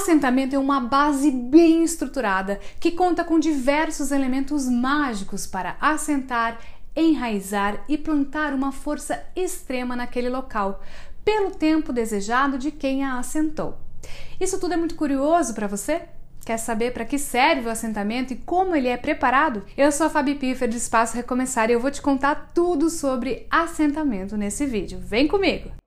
assentamento é uma base bem estruturada que conta com diversos elementos mágicos para assentar, enraizar e plantar uma força extrema naquele local, pelo tempo desejado de quem a assentou. Isso tudo é muito curioso para você? Quer saber para que serve o assentamento e como ele é preparado? Eu sou a Fabi Piffer do Espaço Recomeçar e eu vou te contar tudo sobre assentamento nesse vídeo. Vem comigo!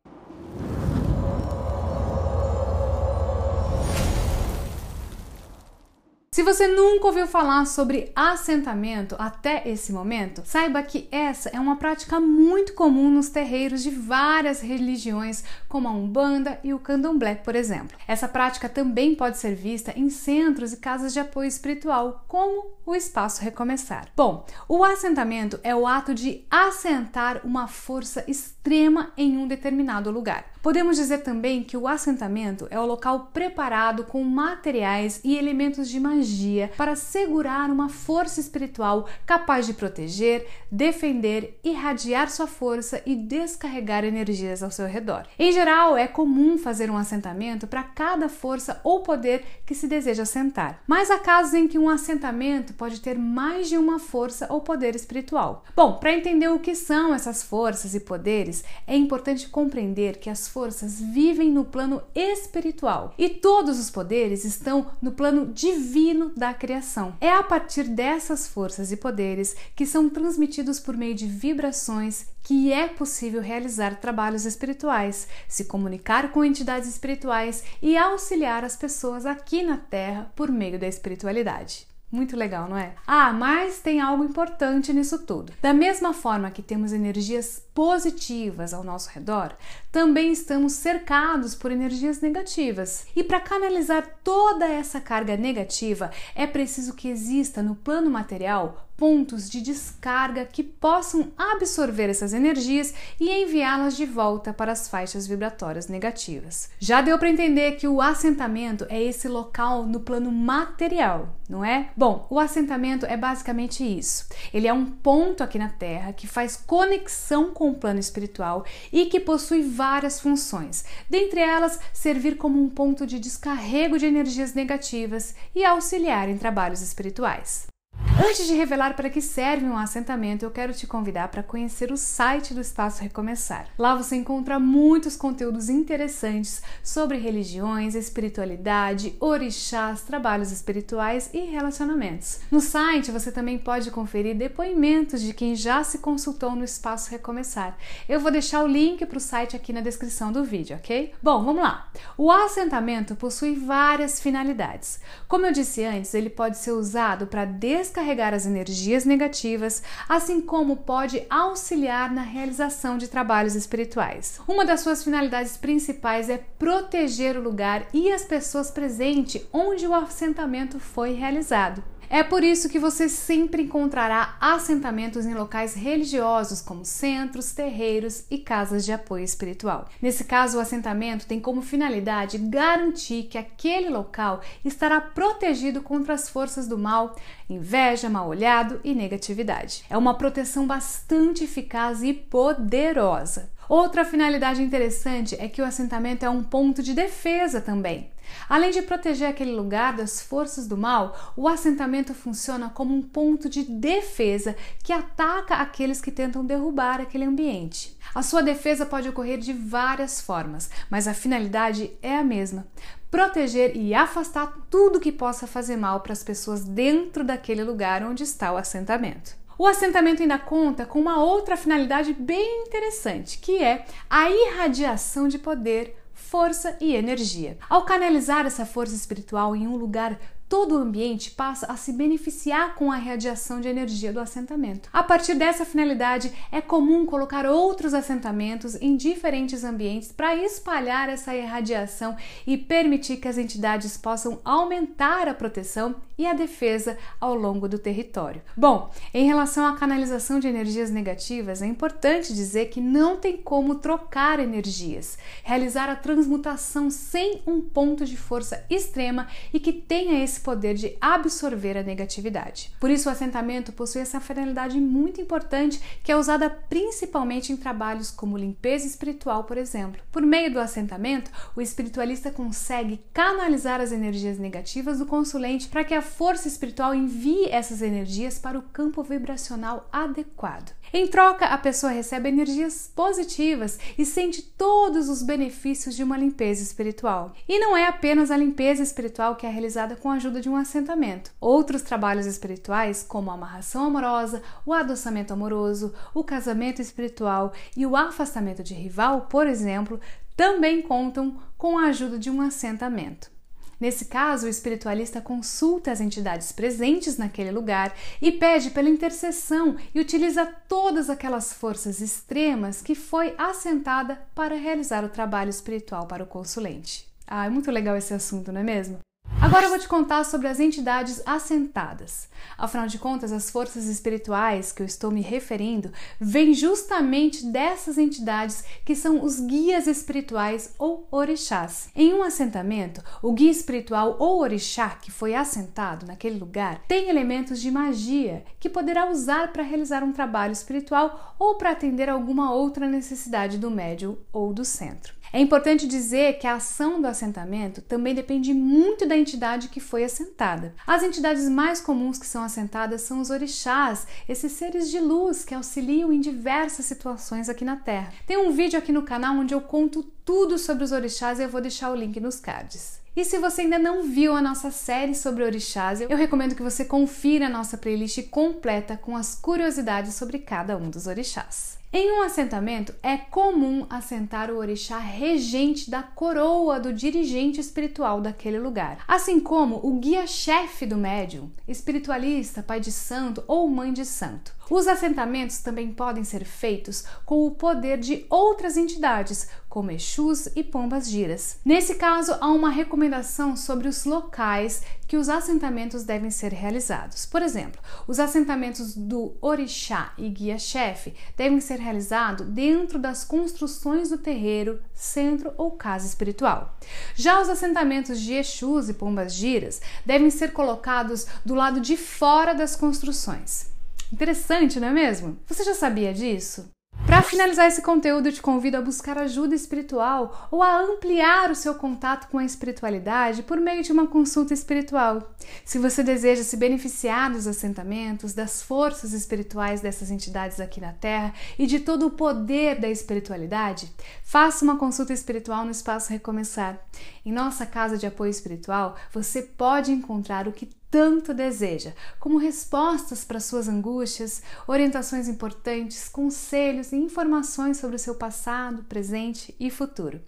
Se você nunca ouviu falar sobre assentamento até esse momento, saiba que essa é uma prática muito comum nos terreiros de várias religiões, como a Umbanda e o Candomblé, por exemplo. Essa prática também pode ser vista em centros e casas de apoio espiritual, como o Espaço Recomeçar. Bom, o assentamento é o ato de assentar uma força extrema em um determinado lugar. Podemos dizer também que o assentamento é o local preparado com materiais e elementos de magia para segurar uma força espiritual capaz de proteger, defender, irradiar sua força e descarregar energias ao seu redor. Em geral, é comum fazer um assentamento para cada força ou poder que se deseja assentar, mas há casos em que um assentamento pode ter mais de uma força ou poder espiritual. Bom, para entender o que são essas forças e poderes, é importante compreender que as forças vivem no plano espiritual e todos os poderes estão no plano divino da criação. É a partir dessas forças e poderes que são transmitidos por meio de vibrações que é possível realizar trabalhos espirituais, se comunicar com entidades espirituais e auxiliar as pessoas aqui na Terra por meio da espiritualidade. Muito legal, não é? Ah, mas tem algo importante nisso tudo. Da mesma forma que temos energias positivas ao nosso redor, também estamos cercados por energias negativas. E para canalizar toda essa carga negativa, é preciso que exista no plano material pontos de descarga que possam absorver essas energias e enviá-las de volta para as faixas vibratórias negativas. Já deu para entender que o assentamento é esse local no plano material, não é? Bom, o assentamento é basicamente isso. Ele é um ponto aqui na Terra que faz conexão com o plano espiritual e que possui várias funções, dentre elas servir como um ponto de descarrego de energias negativas e auxiliar em trabalhos espirituais. Antes de revelar para que serve um assentamento, eu quero te convidar para conhecer o site do Espaço Recomeçar. Lá você encontra muitos conteúdos interessantes sobre religiões, espiritualidade, orixás, trabalhos espirituais e relacionamentos. No site você também pode conferir depoimentos de quem já se consultou no Espaço Recomeçar. Eu vou deixar o link para o site aqui na descrição do vídeo, ok? Bom, vamos lá. O assentamento possui várias finalidades. Como eu disse antes, ele pode ser usado para descarregar descarregar as energias negativas, assim como pode auxiliar na realização de trabalhos espirituais. Uma das suas finalidades principais é proteger o lugar e as pessoas presentes onde o assentamento foi realizado. É por isso que você sempre encontrará assentamentos em locais religiosos, como centros, terreiros e casas de apoio espiritual. Nesse caso, o assentamento tem como finalidade garantir que aquele local estará protegido contra as forças do mal, inveja, mal olhado e negatividade. É uma proteção bastante eficaz e poderosa. Outra finalidade interessante é que o assentamento é um ponto de defesa também. Além de proteger aquele lugar das forças do mal, o assentamento funciona como um ponto de defesa que ataca aqueles que tentam derrubar aquele ambiente. A sua defesa pode ocorrer de várias formas, mas a finalidade é a mesma: proteger e afastar tudo que possa fazer mal para as pessoas dentro daquele lugar onde está o assentamento. O assentamento ainda conta com uma outra finalidade bem interessante, que é a irradiação de poder, força e energia. Ao canalizar essa força espiritual em um lugar todo o ambiente passa a se beneficiar com a radiação de energia do assentamento. A partir dessa finalidade, é comum colocar outros assentamentos em diferentes ambientes para espalhar essa irradiação e permitir que as entidades possam aumentar a proteção e a defesa ao longo do território. Bom, em relação à canalização de energias negativas, é importante dizer que não tem como trocar energias, realizar a transmutação sem um ponto de força extrema e que tenha esse esse poder de absorver a negatividade. Por isso, o assentamento possui essa finalidade muito importante que é usada principalmente em trabalhos como limpeza espiritual, por exemplo. Por meio do assentamento, o espiritualista consegue canalizar as energias negativas do consulente para que a força espiritual envie essas energias para o campo vibracional adequado. Em troca, a pessoa recebe energias positivas e sente todos os benefícios de uma limpeza espiritual. E não é apenas a limpeza espiritual que é realizada com a ajuda de um assentamento. Outros trabalhos espirituais, como a amarração amorosa, o adoçamento amoroso, o casamento espiritual e o afastamento de rival, por exemplo, também contam com a ajuda de um assentamento. Nesse caso, o espiritualista consulta as entidades presentes naquele lugar e pede pela intercessão e utiliza todas aquelas forças extremas que foi assentada para realizar o trabalho espiritual para o consulente. Ah, é muito legal esse assunto, não é mesmo? Agora eu vou te contar sobre as entidades assentadas. Afinal de contas, as forças espirituais que eu estou me referindo vêm justamente dessas entidades que são os guias espirituais ou orixás. Em um assentamento, o guia espiritual ou orixá que foi assentado naquele lugar tem elementos de magia que poderá usar para realizar um trabalho espiritual ou para atender alguma outra necessidade do médium ou do centro. É importante dizer que a ação do assentamento também depende muito da entidade que foi assentada. As entidades mais comuns que são assentadas são os orixás, esses seres de luz que auxiliam em diversas situações aqui na Terra. Tem um vídeo aqui no canal onde eu conto tudo sobre os orixás e eu vou deixar o link nos cards. E se você ainda não viu a nossa série sobre orixás, eu recomendo que você confira a nossa playlist completa com as curiosidades sobre cada um dos orixás. Em um assentamento, é comum assentar o orixá regente da coroa do dirigente espiritual daquele lugar, assim como o guia-chefe do médium, espiritualista, pai de santo ou mãe de santo. Os assentamentos também podem ser feitos com o poder de outras entidades, como Exus e Pombas Giras. Nesse caso, há uma recomendação sobre os locais que os assentamentos devem ser realizados. Por exemplo, os assentamentos do orixá e guia-chefe devem ser realizados dentro das construções do terreiro, centro ou casa espiritual. Já os assentamentos de Exus e Pombas Giras devem ser colocados do lado de fora das construções. Interessante, não é mesmo? Você já sabia disso? Para finalizar esse conteúdo, te convido a buscar ajuda espiritual ou a ampliar o seu contato com a espiritualidade por meio de uma consulta espiritual. Se você deseja se beneficiar dos assentamentos, das forças espirituais dessas entidades aqui na Terra e de todo o poder da espiritualidade, faça uma consulta espiritual no Espaço Recomeçar. Em nossa casa de apoio espiritual, você pode encontrar o que tanto deseja, como respostas para suas angústias, orientações importantes, conselhos e informações sobre o seu passado, presente e futuro.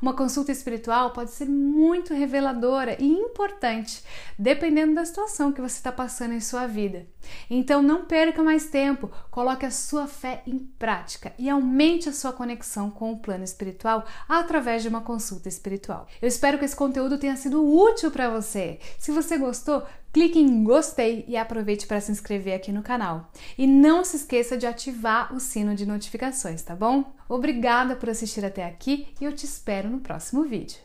Uma consulta espiritual pode ser muito reveladora e importante, dependendo da situação que você está passando em sua vida. Então não perca mais tempo, coloque a sua fé em prática e aumente a sua conexão com o plano espiritual através de uma consulta espiritual. Eu espero que esse conteúdo tenha sido útil para você. Se você gostou, clique em gostei e aproveite para se inscrever aqui no canal. E não se esqueça de ativar o sino de notificações, tá bom? Obrigada por assistir até aqui e eu te espero no próximo vídeo.